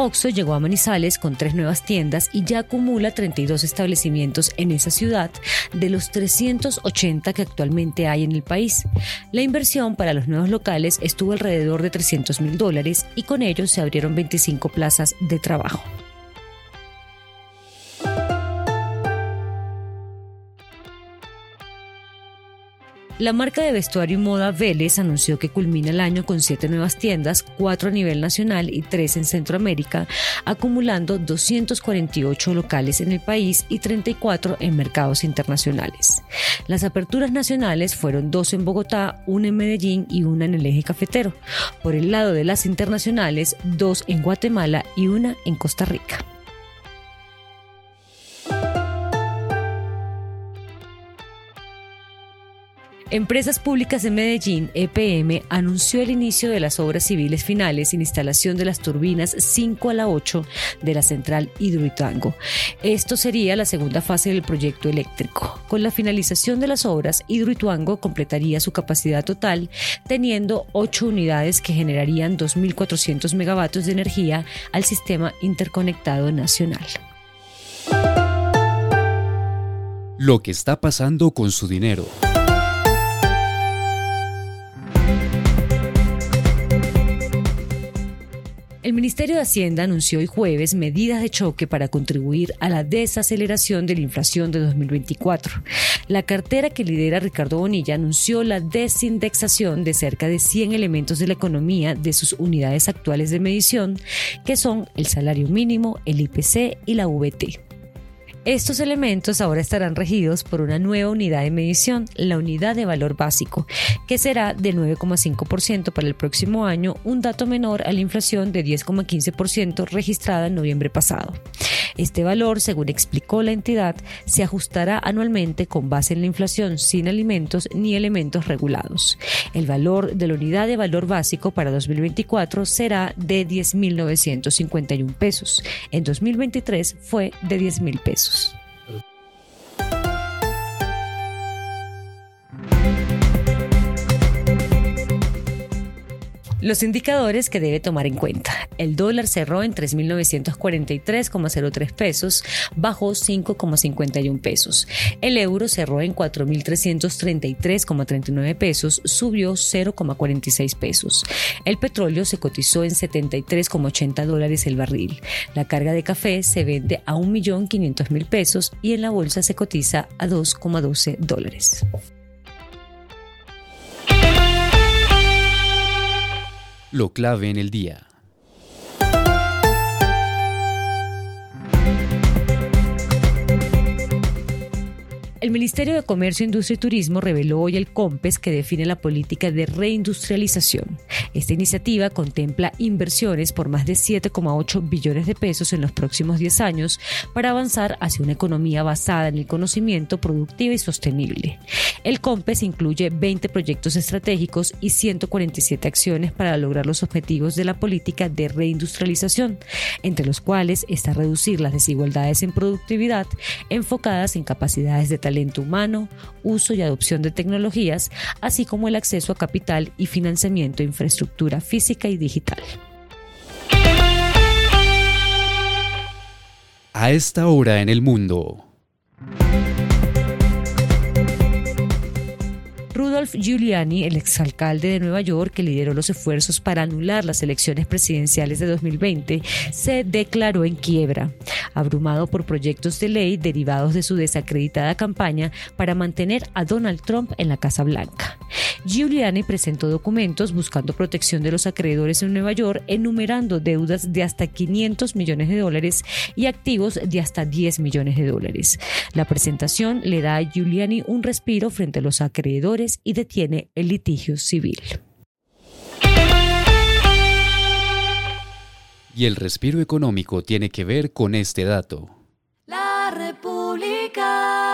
Oxo llegó a Manizales con tres nuevas tiendas y ya acumula 32 establecimientos en esa ciudad de los 380 que actualmente hay en el país. La inversión para los nuevos locales estuvo alrededor de 300 mil dólares y con ellos se abrieron 25 plazas de trabajo. La marca de vestuario y moda Vélez anunció que culmina el año con siete nuevas tiendas, cuatro a nivel nacional y tres en Centroamérica, acumulando 248 locales en el país y 34 en mercados internacionales. Las aperturas nacionales fueron dos en Bogotá, una en Medellín y una en el eje cafetero. Por el lado de las internacionales, dos en Guatemala y una en Costa Rica. Empresas Públicas de Medellín, EPM, anunció el inicio de las obras civiles finales en instalación de las turbinas 5 a la 8 de la central Hidroituango. Esto sería la segunda fase del proyecto eléctrico. Con la finalización de las obras, Hidroituango completaría su capacidad total, teniendo 8 unidades que generarían 2.400 megavatios de energía al sistema interconectado nacional. Lo que está pasando con su dinero. Ministerio de Hacienda anunció hoy jueves medidas de choque para contribuir a la desaceleración de la inflación de 2024. La cartera que lidera Ricardo Bonilla anunció la desindexación de cerca de 100 elementos de la economía de sus unidades actuales de medición, que son el salario mínimo, el IPC y la VT. Estos elementos ahora estarán regidos por una nueva unidad de medición, la unidad de valor básico, que será de 9,5% para el próximo año, un dato menor a la inflación de 10,15% registrada en noviembre pasado. Este valor, según explicó la entidad, se ajustará anualmente con base en la inflación sin alimentos ni elementos regulados. El valor de la unidad de valor básico para 2024 será de 10.951 pesos. En 2023 fue de 10.000 pesos. Adiós. Los indicadores que debe tomar en cuenta. El dólar cerró en 3.943,03 pesos, bajó 5,51 pesos. El euro cerró en 4.333,39 pesos, subió 0,46 pesos. El petróleo se cotizó en 73,80 dólares el barril. La carga de café se vende a 1.500.000 pesos y en la bolsa se cotiza a 2,12 dólares. Lo clave en el día. El Ministerio de Comercio, Industria y Turismo reveló hoy el COMPES que define la política de reindustrialización. Esta iniciativa contempla inversiones por más de 7,8 billones de pesos en los próximos 10 años para avanzar hacia una economía basada en el conocimiento productiva y sostenible. El COMPES incluye 20 proyectos estratégicos y 147 acciones para lograr los objetivos de la política de reindustrialización, entre los cuales está reducir las desigualdades en productividad enfocadas en capacidades de talento humano, uso y adopción de tecnologías, así como el acceso a capital y financiamiento de infraestructura física y digital. A esta hora en el mundo. Rudolf Giuliani, el exalcalde de Nueva York que lideró los esfuerzos para anular las elecciones presidenciales de 2020, se declaró en quiebra, abrumado por proyectos de ley derivados de su desacreditada campaña para mantener a Donald Trump en la Casa Blanca. Giuliani presentó documentos buscando protección de los acreedores en Nueva York, enumerando deudas de hasta 500 millones de dólares y activos de hasta 10 millones de dólares. La presentación le da a Giuliani un respiro frente a los acreedores y detiene el litigio civil. Y el respiro económico tiene que ver con este dato. La República.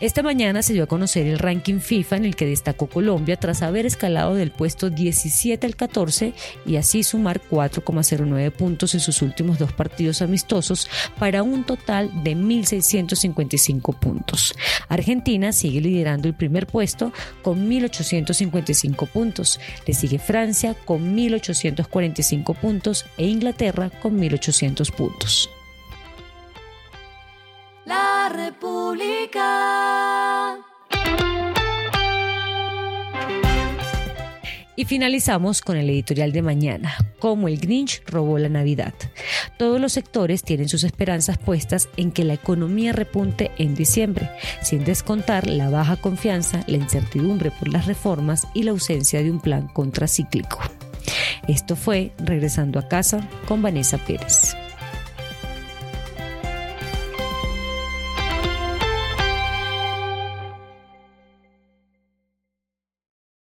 Esta mañana se dio a conocer el ranking FIFA en el que destacó Colombia tras haber escalado del puesto 17 al 14 y así sumar 4,09 puntos en sus últimos dos partidos amistosos para un total de 1.655 puntos. Argentina sigue liderando el primer puesto con 1.855 puntos. Le sigue Francia con 1.845 puntos e Inglaterra con 1.800 puntos. Y finalizamos con el editorial de mañana, cómo el Grinch robó la Navidad. Todos los sectores tienen sus esperanzas puestas en que la economía repunte en diciembre, sin descontar la baja confianza, la incertidumbre por las reformas y la ausencia de un plan contracíclico. Esto fue Regresando a casa con Vanessa Pérez.